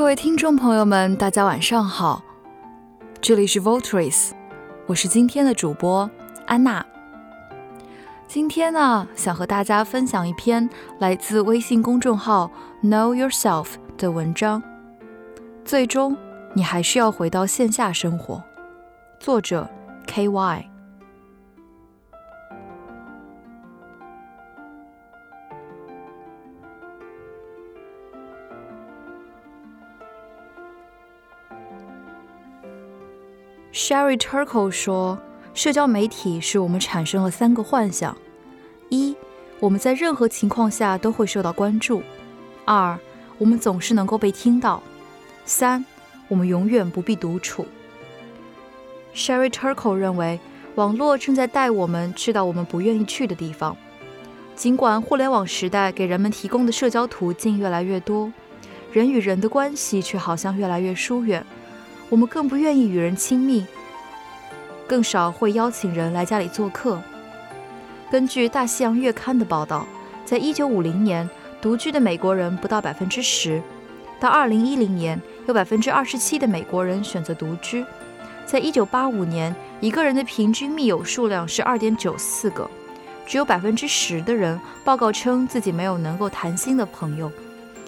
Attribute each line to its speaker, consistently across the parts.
Speaker 1: 各位听众朋友们，大家晚上好，这里是 Voice，我是今天的主播安娜。今天呢，想和大家分享一篇来自微信公众号 Know Yourself 的文章。最终，你还是要回到线下生活。作者 KY。Sherry Turkle 说：“社交媒体使我们产生了三个幻想：一，我们在任何情况下都会受到关注；二，我们总是能够被听到；三，我们永远不必独处。”Sherry Turkle 认为，网络正在带我们去到我们不愿意去的地方。尽管互联网时代给人们提供的社交途径越来越多，人与人的关系却好像越来越疏远。我们更不愿意与人亲密，更少会邀请人来家里做客。根据《大西洋月刊》的报道，在一九五零年，独居的美国人不到百分之十；到二零一零年，有百分之二十七的美国人选择独居；在一九八五年，一个人的平均密友数量是二点九四个，只有百分之十的人报告称自己没有能够谈心的朋友；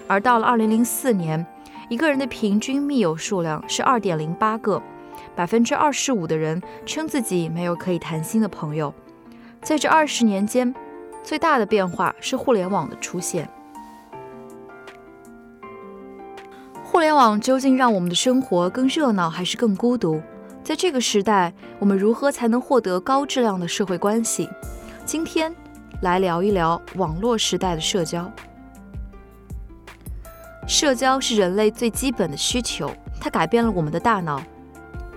Speaker 1: 而到了二零零四年，一个人的平均密友数量是二点零八个，百分之二十五的人称自己没有可以谈心的朋友。在这二十年间，最大的变化是互联网的出现。互联网究竟让我们的生活更热闹还是更孤独？在这个时代，我们如何才能获得高质量的社会关系？今天来聊一聊网络时代的社交。社交是人类最基本的需求，它改变了我们的大脑。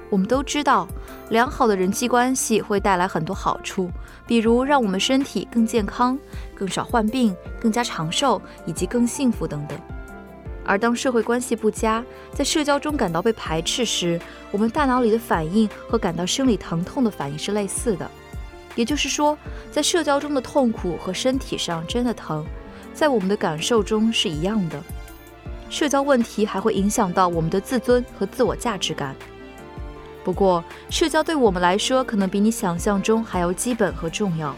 Speaker 1: 我们都知道，良好的人际关系会带来很多好处，比如让我们身体更健康、更少患病、更加长寿以及更幸福等等。而当社会关系不佳，在社交中感到被排斥时，我们大脑里的反应和感到生理疼痛的反应是类似的。也就是说，在社交中的痛苦和身体上真的疼，在我们的感受中是一样的。社交问题还会影响到我们的自尊和自我价值感。不过，社交对我们来说可能比你想象中还要基本和重要。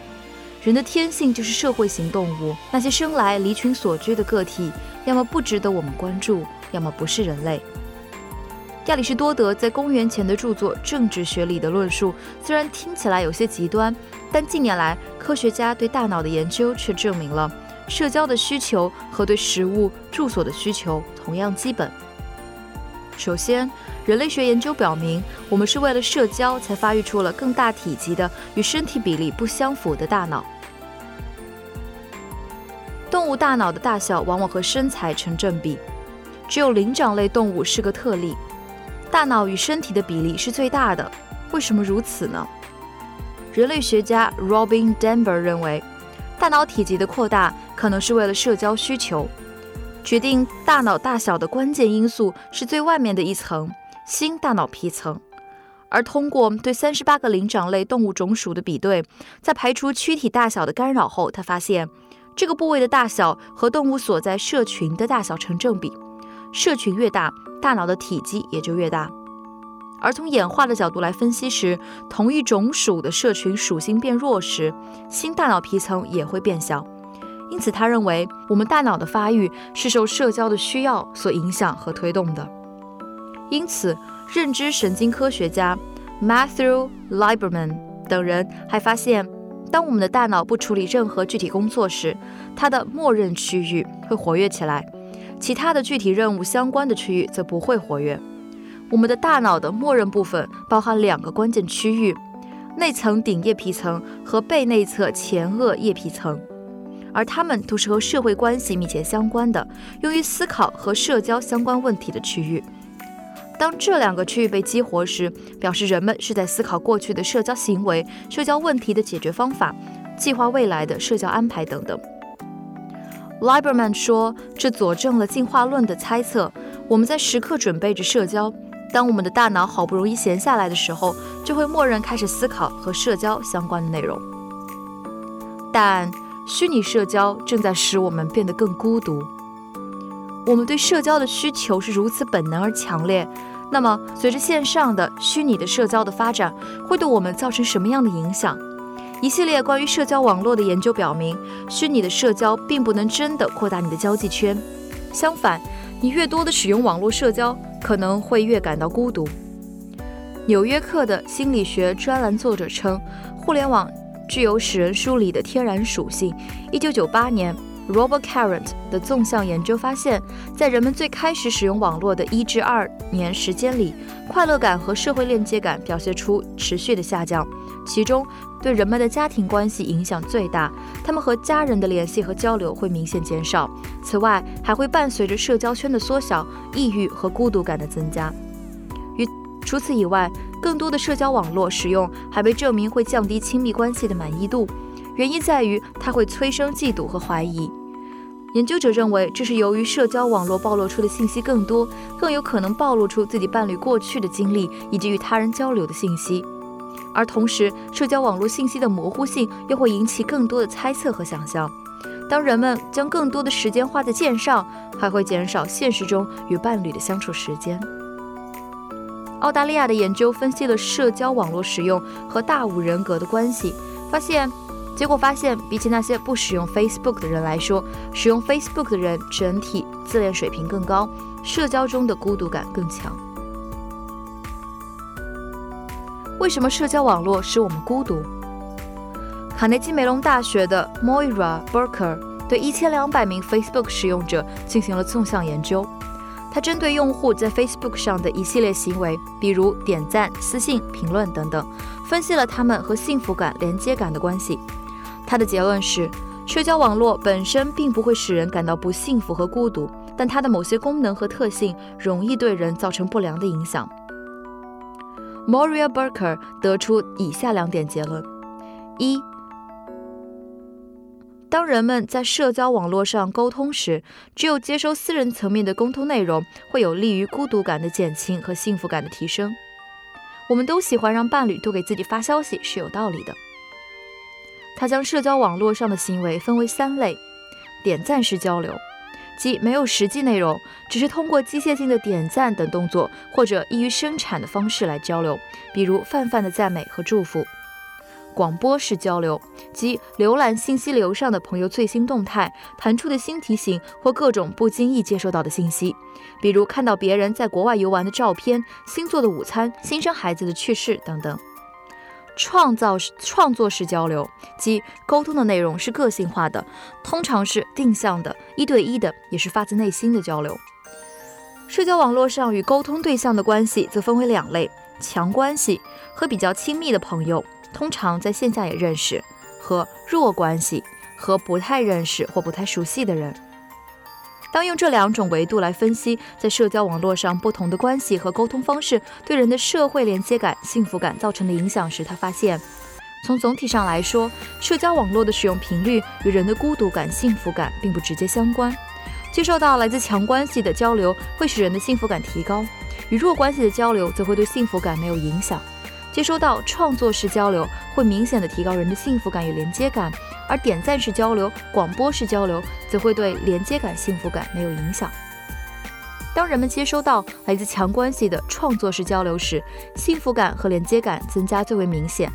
Speaker 1: 人的天性就是社会型动物，那些生来离群所居的个体，要么不值得我们关注，要么不是人类。亚里士多德在公元前的著作《政治学》里的论述，虽然听起来有些极端，但近年来科学家对大脑的研究却证明了。社交的需求和对食物、住所的需求同样基本。首先，人类学研究表明，我们是为了社交才发育出了更大体积的、与身体比例不相符的大脑。动物大脑的大小往往和身材成正比，只有灵长类动物是个特例，大脑与身体的比例是最大的。为什么如此呢？人类学家 Robin Denver 认为。大脑体积的扩大可能是为了社交需求。决定大脑大小的关键因素是最外面的一层新大脑皮层。而通过对三十八个灵长类动物种属的比对，在排除躯体大小的干扰后，他发现这个部位的大小和动物所在社群的大小成正比。社群越大，大脑的体积也就越大。而从演化的角度来分析时，同一种属的社群属性变弱时，新大脑皮层也会变小。因此，他认为我们大脑的发育是受社交的需要所影响和推动的。因此，认知神经科学家 Matthew Lieberman 等人还发现，当我们的大脑不处理任何具体工作时，它的默认区域会活跃起来，其他的具体任务相关的区域则不会活跃。我们的大脑的默认部分包含两个关键区域：内层顶叶皮层和背内侧前额叶皮层，而它们都是和社会关系密切相关的，用于思考和社交相关问题的区域。当这两个区域被激活时，表示人们是在思考过去的社交行为、社交问题的解决方法、计划未来的社交安排等等。Liberman 说，这佐证了进化论的猜测：我们在时刻准备着社交。当我们的大脑好不容易闲下来的时候，就会默认开始思考和社交相关的内容。但虚拟社交正在使我们变得更孤独。我们对社交的需求是如此本能而强烈，那么随着线上的虚拟的社交的发展，会对我们造成什么样的影响？一系列关于社交网络的研究表明，虚拟的社交并不能真的扩大你的交际圈，相反，你越多的使用网络社交，可能会越感到孤独。纽约客的心理学专栏作者称，互联网具有使人疏离的天然属性。一九九八年。Robert Carrant 的纵向研究发现，在人们最开始使用网络的一至二年时间里，快乐感和社会链接感表现出持续的下降，其中对人们的家庭关系影响最大，他们和家人的联系和交流会明显减少。此外，还会伴随着社交圈的缩小，抑郁和孤独感的增加。与除此以外，更多的社交网络使用还被证明会降低亲密关系的满意度。原因在于它会催生嫉妒和怀疑。研究者认为，这是由于社交网络暴露出的信息更多，更有可能暴露出自己伴侣过去的经历以及与他人交流的信息。而同时，社交网络信息的模糊性又会引起更多的猜测和想象。当人们将更多的时间花在线上，还会减少现实中与伴侣的相处时间。澳大利亚的研究分析了社交网络使用和大五人格的关系，发现。结果发现，比起那些不使用 Facebook 的人来说，使用 Facebook 的人整体自恋水平更高，社交中的孤独感更强。为什么社交网络使我们孤独？卡内基梅隆大学的 Moira Burker 对一千两百名 Facebook 使用者进行了纵向研究，他针对用户在 Facebook 上的一系列行为，比如点赞、私信、评论等等，分析了他们和幸福感、连接感的关系。他的结论是，社交网络本身并不会使人感到不幸福和孤独，但它的某些功能和特性容易对人造成不良的影响。Moria Burker 得出以下两点结论：一，当人们在社交网络上沟通时，只有接收私人层面的沟通内容，会有利于孤独感的减轻和幸福感的提升。我们都喜欢让伴侣多给自己发消息，是有道理的。他将社交网络上的行为分为三类：点赞式交流，即没有实际内容，只是通过机械性的点赞等动作或者易于生产的方式来交流，比如泛泛的赞美和祝福；广播式交流，即浏览信息流上的朋友最新动态、弹出的新提醒或各种不经意接收到的信息，比如看到别人在国外游玩的照片、新做的午餐、新生孩子的趣事等等。创造式创作式交流，即沟通的内容是个性化的，通常是定向的、一对一的，也是发自内心的交流。社交网络上与沟通对象的关系则分为两类：强关系和比较亲密的朋友，通常在线下也认识；和弱关系和不太认识或不太熟悉的人。当用这两种维度来分析在社交网络上不同的关系和沟通方式对人的社会连接感、幸福感造成的影响时，他发现，从总体上来说，社交网络的使用频率与人的孤独感、幸福感并不直接相关。接受到来自强关系的交流会使人的幸福感提高，与弱关系的交流则会对幸福感没有影响。接收到创作式交流会明显的提高人的幸福感与连接感。而点赞式交流、广播式交流则会对连接感、幸福感没有影响。当人们接收到来自强关系的创作式交流时，幸福感和连接感增加最为明显；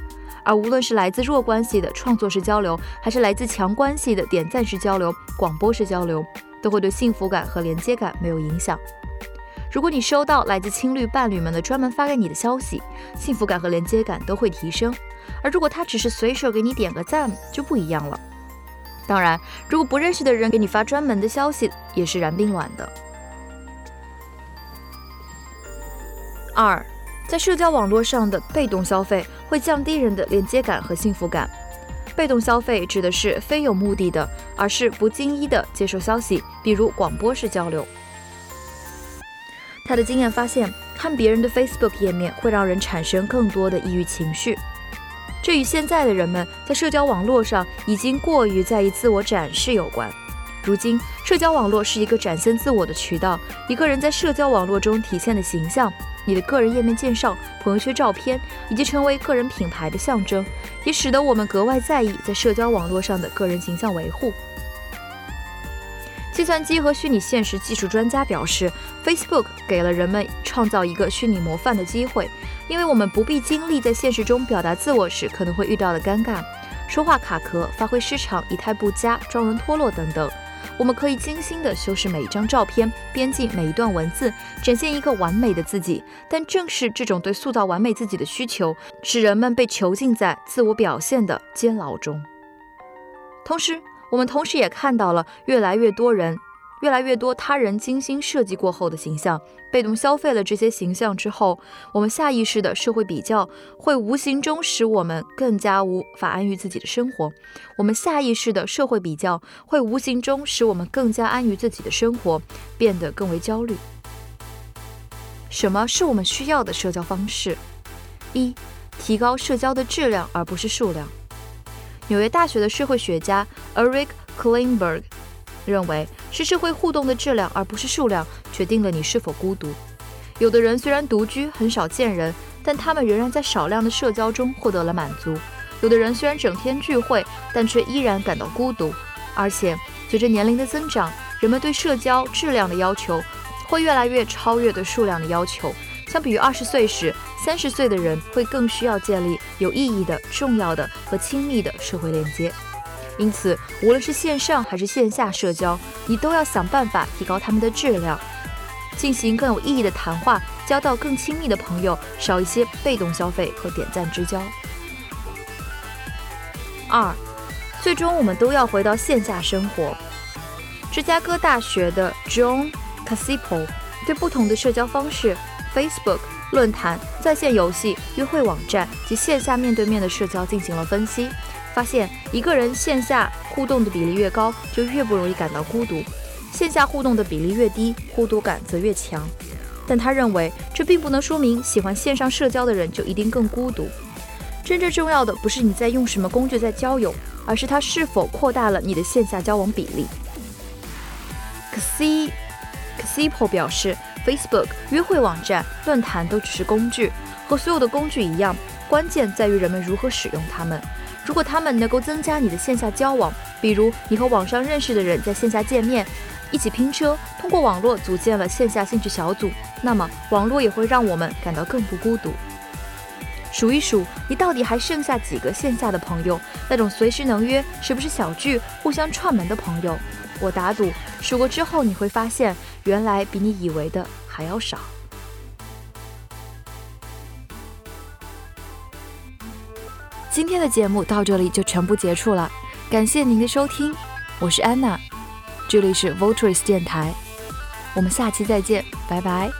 Speaker 1: 而无论是来自弱关系的创作式交流，还是来自强关系的点赞式交流、广播式交流，都会对幸福感和连接感没有影响。如果你收到来自青绿伴侣们的专门发给你的消息，幸福感和连接感都会提升。而如果他只是随手给你点个赞，就不一样了。当然，如果不认识的人给你发专门的消息，也是燃并卵的。二，在社交网络上的被动消费会降低人的连接感和幸福感。被动消费指的是非有目的的，而是不经意的接受消息，比如广播式交流。他的经验发现，看别人的 Facebook 页面会让人产生更多的抑郁情绪。这与现在的人们在社交网络上已经过于在意自我展示有关。如今，社交网络是一个展现自我的渠道。一个人在社交网络中体现的形象，你的个人页面介绍、朋友圈照片，以及成为个人品牌的象征，也使得我们格外在意在社交网络上的个人形象维护。计算机和虚拟现实技术专家表示，Facebook 给了人们创造一个虚拟模范的机会，因为我们不必经历在现实中表达自我时可能会遇到的尴尬，说话卡壳、发挥失常、仪态不佳、妆容脱落等等。我们可以精心地修饰每一张照片，编辑每一段文字，展现一个完美的自己。但正是这种对塑造完美自己的需求，使人们被囚禁在自我表现的监牢中。同时，我们同时也看到了越来越多人、越来越多他人精心设计过后的形象，被动消费了这些形象之后，我们下意识的社会比较会无形中使我们更加无法安于自己的生活。我们下意识的社会比较会无形中使我们更加安于自己的生活，变得更为焦虑。什么是我们需要的社交方式？一、提高社交的质量而不是数量。纽约大学的社会学家 Eric Kleinberg 认为，是社会互动的质量而不是数量决定了你是否孤独。有的人虽然独居，很少见人，但他们仍然在少量的社交中获得了满足；有的人虽然整天聚会，但却依然感到孤独。而且，随着年龄的增长，人们对社交质量的要求会越来越超越对数量的要求。相比于二十岁时，三十岁的人会更需要建立有意义的、重要的和亲密的社会连接。因此，无论是线上还是线下社交，你都要想办法提高他们的质量，进行更有意义的谈话，交到更亲密的朋友，少一些被动消费和点赞之交。二，最终我们都要回到线下生活。芝加哥大学的 John Casipo 对不同的社交方式。Facebook 论坛、在线游戏、约会网站及线下面对面的社交进行了分析，发现一个人线下互动的比例越高，就越不容易感到孤独；线下互动的比例越低，孤独感则越强。但他认为，这并不能说明喜欢线上社交的人就一定更孤独。真正重要的不是你在用什么工具在交友，而是它是否扩大了你的线下交往比例。c c p o 表示。Facebook、约会网站、论坛都只是工具，和所有的工具一样，关键在于人们如何使用它们。如果他们能够增加你的线下交往，比如你和网上认识的人在线下见面，一起拼车，通过网络组建了线下兴趣小组，那么网络也会让我们感到更不孤独。数一数，你到底还剩下几个线下的朋友？那种随时能约、时不时小聚、互相串门的朋友？我打赌，数过之后你会发现，原来比你以为的还要少。今天的节目到这里就全部结束了，感谢您的收听，我是安娜，这里是 Voters 电台，我们下期再见，拜拜。